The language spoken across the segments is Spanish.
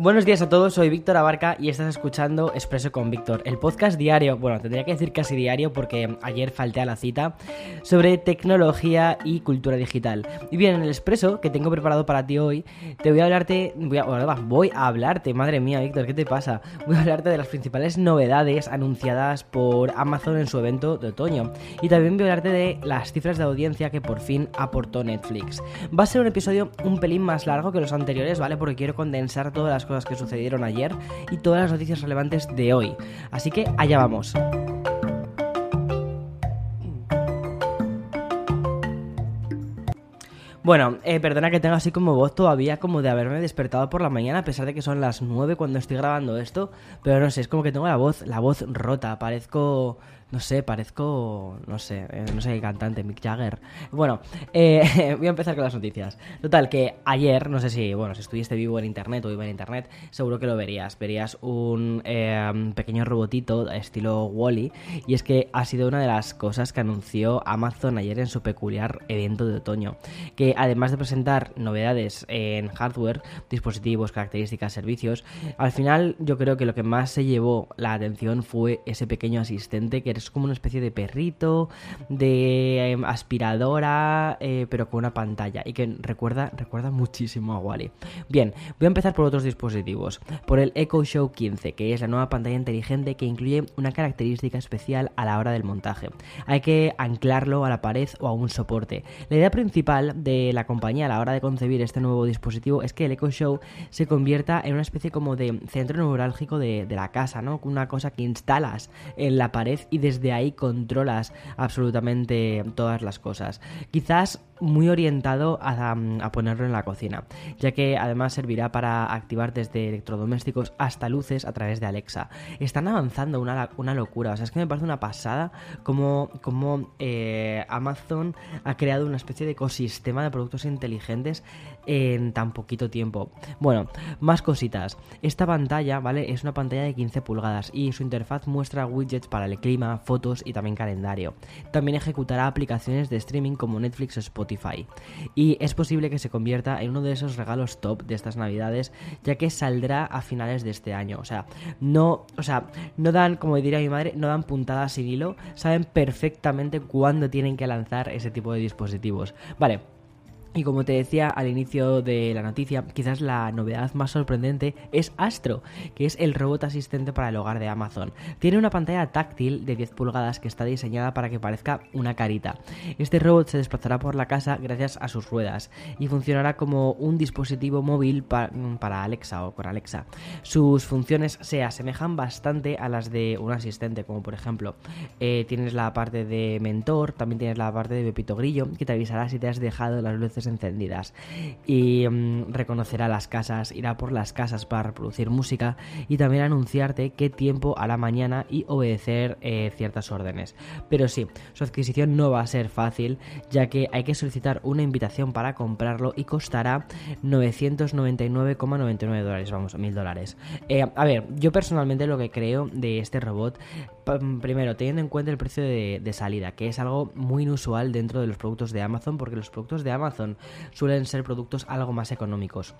Buenos días a todos, soy Víctor Abarca y estás escuchando Expreso con Víctor, el podcast diario, bueno, tendría que decir casi diario porque ayer falté a la cita, sobre tecnología y cultura digital. Y bien, en el Expreso que tengo preparado para ti hoy, te voy a hablarte, voy a, voy a hablarte, madre mía, Víctor, ¿qué te pasa? Voy a hablarte de las principales novedades anunciadas por Amazon en su evento de otoño. Y también voy a hablarte de las cifras de audiencia que por fin aportó Netflix. Va a ser un episodio un pelín más largo que los anteriores, ¿vale? Porque quiero condensar todas las cosas que sucedieron ayer y todas las noticias relevantes de hoy. Así que allá vamos. Bueno, eh, perdona que tenga así como voz todavía como de haberme despertado por la mañana a pesar de que son las 9 cuando estoy grabando esto, pero no sé, es como que tengo la voz, la voz rota, parezco no sé, parezco, no sé, eh, no sé qué cantante, Mick Jagger. Bueno, eh, voy a empezar con las noticias. Total, que ayer, no sé si, bueno, si estuviste vivo en internet o iba en internet, seguro que lo verías. Verías un eh, pequeño robotito estilo Wally. y es que ha sido una de las cosas que anunció Amazon ayer en su peculiar evento de otoño. Que además de presentar novedades en hardware, dispositivos, características, servicios, al final yo creo que lo que más se llevó la atención fue ese pequeño asistente que es como una especie de perrito, de em, aspiradora, eh, pero con una pantalla y que recuerda, recuerda muchísimo a Wally. Bien, voy a empezar por otros dispositivos. Por el Echo Show 15, que es la nueva pantalla inteligente que incluye una característica especial a la hora del montaje. Hay que anclarlo a la pared o a un soporte. La idea principal de la compañía a la hora de concebir este nuevo dispositivo es que el Echo Show se convierta en una especie como de centro neurálgico de, la casa, ¿no? Una cosa que instalas en la pared y de desde ahí controlas absolutamente todas las cosas. Quizás muy orientado a, ponerlo en la cocina, ya que además servirá para activar desde electrodomésticos hasta luces a través de Alexa. Están avanzando una, una locura, o sea, es que me parece una pasada como, como eh, Amazon ha creado una especie de ecosistema de productos inteligentes en tan poquito tiempo. Bueno, más cositas. Esta pantalla, ¿vale? Es una pantalla de 15 pulgadas y su interfaz muestra widgets para el clima, fotos y también calendario. También ejecutará aplicaciones de streaming como Netflix o Spotify y es posible que se convierta en uno de esos regalos top de estas navidades, ya que saldrá a finales de este año. O sea, no, o sea, no dan, como diría mi madre, no dan puntadas sin hilo, saben perfectamente cuándo tienen que lanzar ese tipo de dispositivos. Vale, y como te decía al inicio de la noticia, quizás la novedad más sorprendente es Astro, que es el robot asistente para el hogar de Amazon. Tiene una pantalla táctil de 10 pulgadas que está diseñada para que parezca una carita. Este robot se desplazará por la casa gracias a sus ruedas y funcionará como un dispositivo móvil para Alexa o con Alexa. Sus funciones se asemejan bastante a las de un asistente, como por ejemplo, eh, tienes la parte de mentor, también tienes la parte de Pepito Grillo, que te avisará si te has dejado las luces encendidas y mm, reconocerá las casas, irá por las casas para reproducir música y también anunciarte qué tiempo hará mañana y obedecer eh, ciertas órdenes. Pero sí, su adquisición no va a ser fácil ya que hay que solicitar una invitación para comprarlo y costará 999,99 dólares, vamos, mil dólares. Eh, a ver, yo personalmente lo que creo de este robot, primero teniendo en cuenta el precio de salida, que es algo muy inusual dentro de los productos de Amazon porque los productos de Amazon suelen ser productos algo más económicos.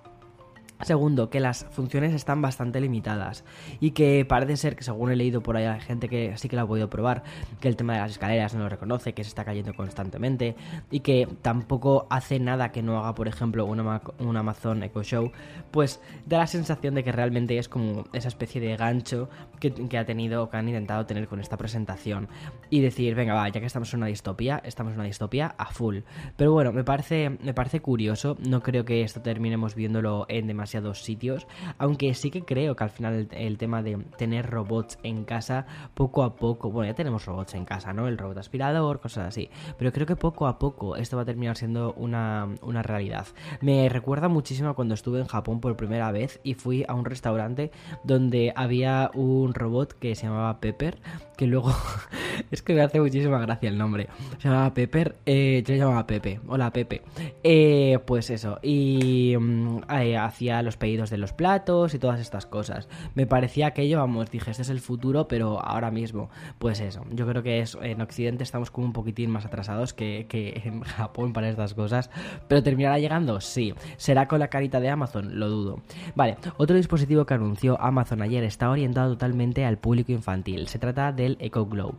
Segundo, que las funciones están bastante limitadas y que parece ser que según he leído por ahí hay gente que sí que lo ha podido probar, que el tema de las escaleras no lo reconoce, que se está cayendo constantemente y que tampoco hace nada que no haga, por ejemplo, un Amazon Echo Show, pues da la sensación de que realmente es como esa especie de gancho que, ha tenido, que han intentado tener con esta presentación y decir, venga, va, ya que estamos en una distopía, estamos en una distopía a full. Pero bueno, me parece, me parece curioso, no creo que esto terminemos viéndolo en demasiado demasiados sitios, aunque sí que creo que al final el, tema de tener robots en casa, poco a poco, bueno, ya tenemos robots en casa, ¿no? El robot aspirador, cosas así, pero creo que poco a poco esto va a terminar siendo una, una realidad. Me recuerda muchísimo cuando estuve en Japón por primera vez y fui a un restaurante donde había un robot que se llamaba Pepper, que luego es que me hace muchísima gracia el nombre. Se llamaba Pepper, eh, yo le llamaba Pepe. Hola Pepe. Eh, pues eso, y mm, eh, hacía los pedidos de los platos y todas estas cosas. Me parecía aquello, vamos, dije, este es el futuro, pero ahora mismo. Pues eso, yo creo que es, en Occidente estamos como un poquitín más atrasados que, que en Japón para estas cosas. Pero terminará llegando, sí. ¿Será con la carita de Amazon? Lo dudo. Vale, otro dispositivo que anunció Amazon ayer está orientado totalmente al público infantil. Se trata del Echo Glow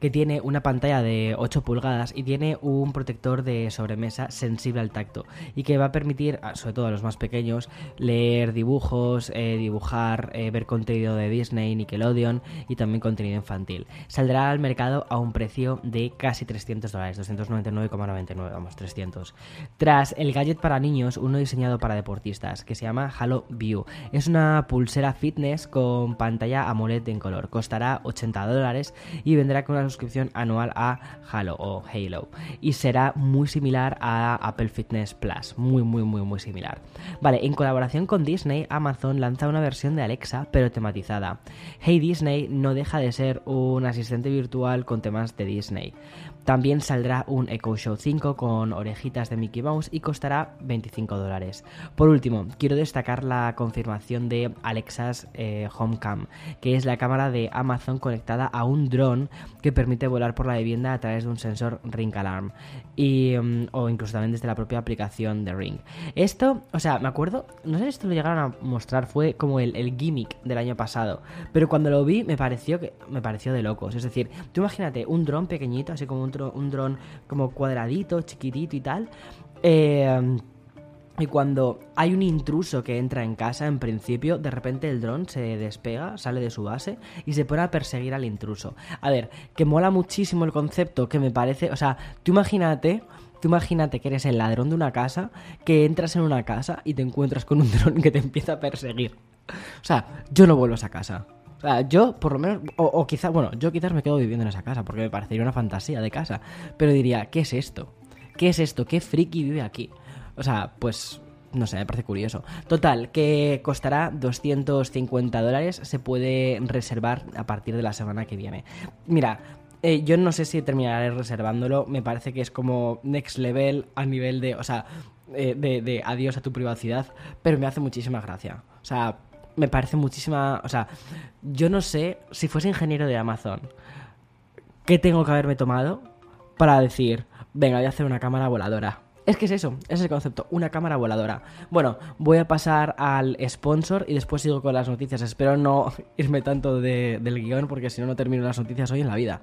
que tiene una pantalla de 8 pulgadas y tiene un protector de sobremesa sensible al tacto y que va a permitir, sobre todo a los más pequeños, leer dibujos, eh, dibujar, eh, ver contenido de Disney, Nickelodeon y también contenido infantil. Saldrá al mercado a un precio de casi 300 dólares, 299,99, vamos, 300. Tras el gadget para niños, uno diseñado para deportistas, que se llama Halo View. Es una pulsera fitness con pantalla AMOLED en color. Costará 80 dólares y vendrá con una suscripción anual a Halo o Halo y será muy similar a Apple Fitness Plus, muy muy muy muy similar. Vale, en colaboración con Disney, Amazon lanza una versión de Alexa pero tematizada. Hey Disney no deja de ser un asistente virtual con temas de Disney. También saldrá un Echo Show 5 con orejitas de Mickey Mouse y costará 25 dólares. Por último, quiero destacar la confirmación de Alexa's eh, Homecam, que es la cámara de Amazon conectada a un dron que permite volar por la vivienda a través de un sensor Ring Alarm y, mm, o incluso también desde la propia aplicación de Ring. Esto, o sea, me acuerdo, no sé si esto lo llegaron a mostrar, fue como el, gimmick del año pasado, pero cuando lo vi me pareció que me pareció de locos. Es decir, tú imagínate un dron pequeñito, así como un un dron como cuadradito, chiquitito y tal. Eh, y cuando hay un intruso que entra en casa, en principio, de repente el dron se despega, sale de su base y se pone a perseguir al intruso. A ver, que mola muchísimo el concepto, que me parece. O sea, tú imagínate. Tú imagínate que eres el ladrón de una casa, que entras en una casa y te encuentras con un dron que te empieza a perseguir. O sea, yo no vuelvo a esa casa. O sea, yo por lo menos, o, quizás, bueno, yo quizás me quedo viviendo en esa casa porque me parecería una fantasía de casa, pero diría, ¿qué es esto? ¿Qué es esto? ¿Qué friki vive aquí? O sea, pues no sé, me parece curioso. Total, que costará 250 dólares, se puede reservar a partir de la semana que viene. Mira, eh, yo no sé si terminaré reservándolo, me parece que es como next level a nivel de, o sea, eh, de, de adiós a tu privacidad, pero me hace muchísima gracia. O sea, me parece muchísima... O sea, yo no sé si fuese ingeniero de Amazon, ¿qué tengo que haberme tomado para decir, venga, voy a hacer una cámara voladora? Es que es eso, es el concepto, una cámara voladora. Bueno, voy a pasar al sponsor y después sigo con las noticias. Espero no irme tanto del guion porque si no, no termino las noticias hoy en la vida.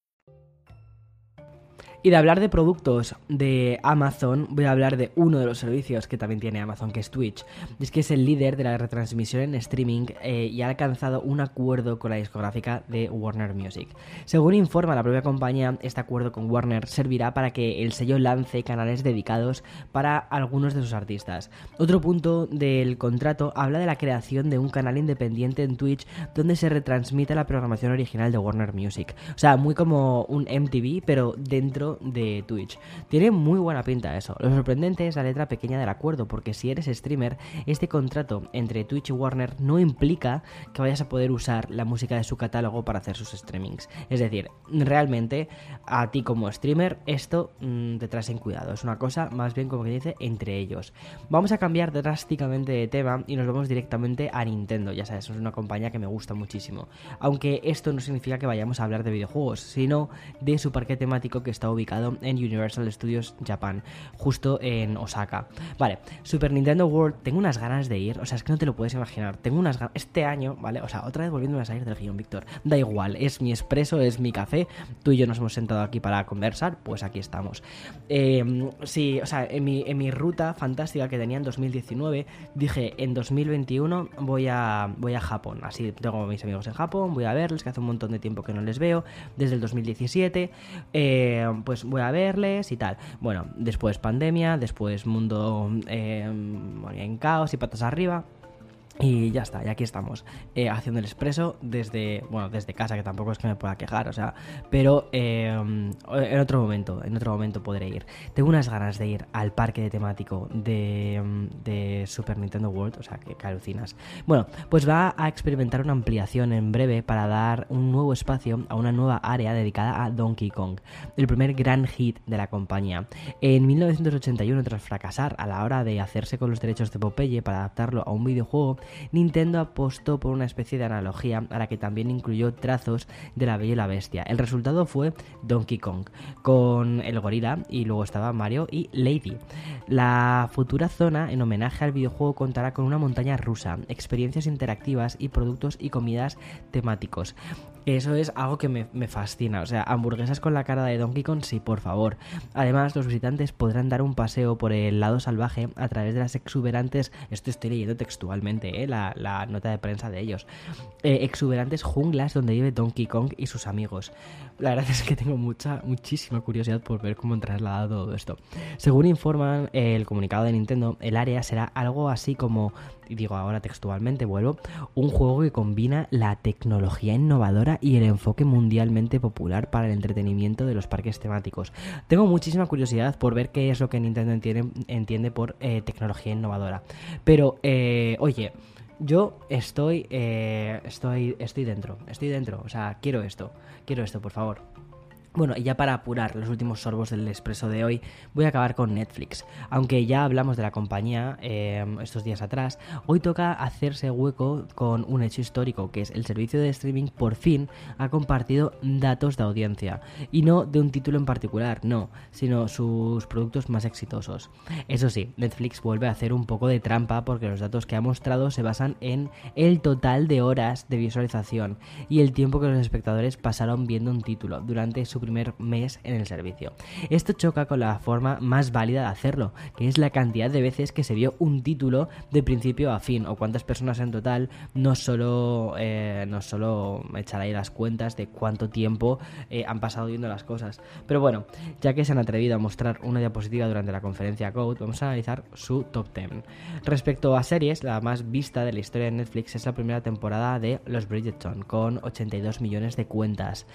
Y de hablar de productos de Amazon, voy a hablar de uno de los servicios que también tiene Amazon, que es Twitch. Es que es el líder de la retransmisión en streaming eh, y ha alcanzado un acuerdo con la discográfica de Warner Music. Según informa la propia compañía, este acuerdo con Warner servirá para que el sello lance canales dedicados para algunos de sus artistas. Otro punto del contrato habla de la creación de un canal independiente en Twitch donde se retransmite la programación original de Warner Music. O sea, muy como un MTV, pero dentro de Twitch. Tiene muy buena pinta eso. Lo sorprendente es la letra pequeña del acuerdo, porque si eres streamer, este contrato entre Twitch y Warner no implica que vayas a poder usar la música de su catálogo para hacer sus streamings. Es decir, realmente a ti como streamer esto mm, te traes en cuidado. Es una cosa más bien como que dice entre ellos. Vamos a cambiar drásticamente de tema y nos vamos directamente a Nintendo. Ya sabes, es una compañía que me gusta muchísimo. Aunque esto no significa que vayamos a hablar de videojuegos, sino de su parque temático que está ubicado ubicado en Universal Studios Japan, justo en Osaka. Vale, Super Nintendo World, tengo unas ganas de ir, o sea, es que no te lo puedes imaginar. Tengo unas ganas, este año, ¿vale? O sea, otra vez volviéndome a salir del guion, Víctor. Da igual, es mi expreso, es mi café. Tú y yo nos hemos sentado aquí para conversar, pues aquí estamos. Eh, sí, o sea, en mi, en mi ruta fantástica que tenía en 2019, dije, en 2021 voy a, voy a Japón. Así tengo mis amigos en Japón, voy a verles, que hace un montón de tiempo que no les veo, desde el 2017. Eh, pues voy a verles y tal. Bueno, después pandemia, después mundo eh, en caos y patas arriba. Y ya está, y aquí estamos, eh, haciendo el expreso desde, bueno, desde casa, que tampoco es que me pueda quejar, o sea, pero eh, en otro momento, en otro momento podré ir. Tengo unas ganas de ir al parque de temático de, de Super Nintendo World, o sea, que, que. Bueno, pues va a experimentar una ampliación en breve para dar un nuevo espacio a una nueva área dedicada a Donkey Kong, el primer gran hit de la compañía. En 1981, tras fracasar a la hora de hacerse con los derechos de Popeye para adaptarlo a un videojuego, Nintendo apostó por una especie de analogía a la que también incluyó trazos de la Bella y la Bestia. El resultado fue Donkey Kong, con el gorila y luego estaba Mario y Lady. La futura zona, en homenaje al videojuego, contará con una montaña rusa, experiencias interactivas y productos y comidas temáticos. Eso es algo que me, me, fascina. O sea, hamburguesas con la cara de Donkey Kong, sí, por favor. Además, los visitantes podrán dar un paseo por el lado salvaje a través de las exuberantes. Esto estoy leyendo textualmente, ¿eh? la, la, nota de prensa de ellos. Eh, exuberantes junglas donde vive Donkey Kong y sus amigos. La verdad es que tengo mucha, muchísima curiosidad por ver cómo han trasladado todo esto. Según informan el comunicado de Nintendo, el área será algo así como digo ahora textualmente, vuelvo, un juego que combina la tecnología innovadora y el enfoque mundialmente popular para el entretenimiento de los parques temáticos. Tengo muchísima curiosidad por ver qué es lo que Nintendo entiende, por eh, tecnología innovadora. Pero, eh, oye, yo estoy, eh, estoy, estoy dentro, estoy dentro, o sea, quiero esto, quiero esto, por favor. Bueno, y ya para apurar los últimos sorbos del expreso de hoy, voy a acabar con Netflix. Aunque ya hablamos de la compañía eh, estos días atrás, hoy toca hacerse hueco con un hecho histórico, que es el servicio de streaming por fin ha compartido datos de audiencia. Y no de un título en particular, no, sino sus productos más exitosos. Eso sí, Netflix vuelve a hacer un poco de trampa porque los datos que ha mostrado se basan en el total de horas de visualización y el tiempo que los espectadores pasaron viendo un título durante su primer mes en el servicio. Esto choca con la forma más válida de hacerlo, que es la cantidad de veces que se vio un título de principio a fin, o cuántas personas en total, no solo, eh, no solo echar ahí las cuentas de cuánto tiempo eh, han pasado viendo las cosas. Pero bueno, ya que se han atrevido a mostrar una diapositiva durante la conferencia Code, vamos a analizar su top 10. Respecto a series, la más vista de la historia de Netflix es la primera temporada de Los Bridgerton, con 82 millones de cuentas.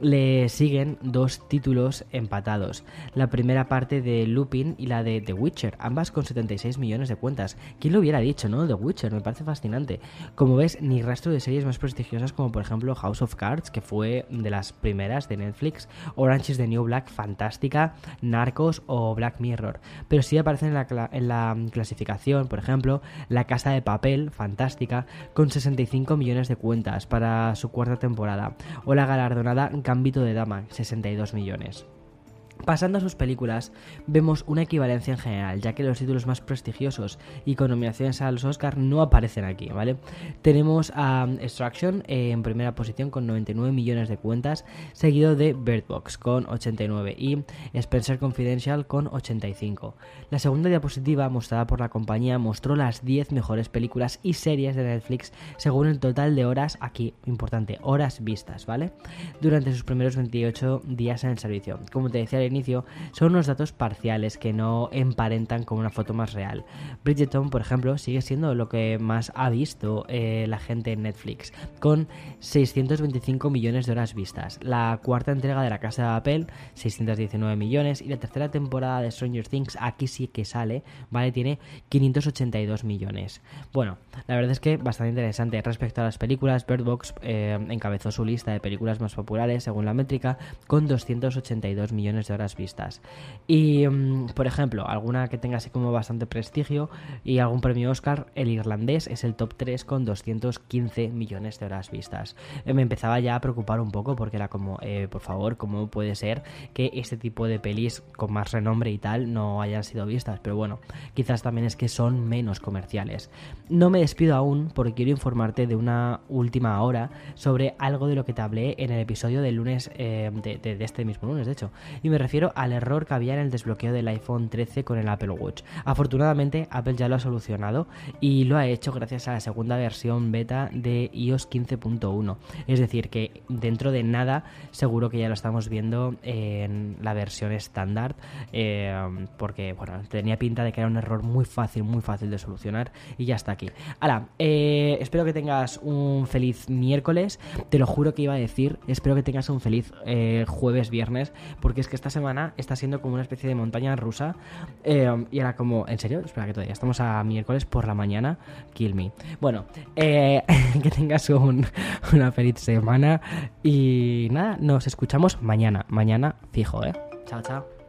Le siguen dos títulos empatados. La primera parte de Lupin y la de The Witcher, ambas con 76 millones de cuentas. ¿Quién lo hubiera dicho, no? The Witcher, me parece fascinante. Como ves, ni rastro de series más prestigiosas como por ejemplo House of Cards, que fue de las primeras de Netflix, Orange is the New Black, fantástica, Narcos o Black Mirror. Pero sí aparecen en la, en la clasificación, por ejemplo, La Casa de Papel, fantástica, con 65 millones de cuentas para su cuarta temporada. O la galardonada Gambito de Dama, 62 millones. Pasando a sus películas, vemos una equivalencia en general, ya que los títulos más prestigiosos y con nominaciones a los Oscar no aparecen aquí, ¿vale? Tenemos a Extraction en primera posición con 99 millones de cuentas, seguido de Bird Box con 89 y Spencer Confidential con 85. La segunda diapositiva mostrada por la compañía mostró las 10 mejores películas y series de Netflix según el total de horas, aquí importante, horas vistas, ¿vale? Durante sus primeros 28 días en el servicio. Como te decía inicio, son unos datos parciales que no emparentan con una foto más real. Bridgerton, por ejemplo, sigue siendo lo que más ha visto eh, la gente en Netflix, con 625 millones de horas vistas. La cuarta entrega de La Casa de Papel, 619 millones, y la tercera temporada de Stranger Things, aquí sí que sale, ¿vale? Tiene 582 millones. Bueno, la verdad es que bastante interesante. Respecto a las películas, Bird Box eh, encabezó su lista de películas más populares según la métrica, con 282 millones de horas vistas. Y, mm, por ejemplo, alguna que tenga así como bastante prestigio y algún premio Oscar, el irlandés es el top 3 con 215 millones de horas vistas. Eh, me empezaba ya a preocupar un poco porque era como, eh, por favor, ¿cómo puede ser que este tipo de pelis con más renombre y tal no hayan sido vistas? Pero bueno, quizás también es que son menos comerciales. No me despido aún porque quiero informarte de una última hora sobre algo de lo que te hablé en el episodio del lunes, eh, de, este mismo lunes, de hecho. Y me refiero al error que había en el desbloqueo del iPhone 13 con el Apple Watch. Afortunadamente, Apple ya lo ha solucionado y lo ha hecho gracias a la segunda versión beta de iOS 15.1. Es decir, que dentro de nada, seguro que ya lo estamos viendo en la versión estándar, eh, porque, bueno, tenía pinta de que era un error muy fácil, muy fácil de solucionar y ya está aquí. Ahora, eh, espero que tengas un feliz miércoles, te lo juro que iba a decir, espero que tengas un feliz eh, jueves, viernes, porque es que esta semana está siendo como una especie de montaña rusa eh, y era como, ¿en serio? Espera que todavía estamos a miércoles por la mañana, kill me. Bueno, que tengas una feliz semana y nada, nos escuchamos mañana, mañana fijo, ¿eh? Chao, chao.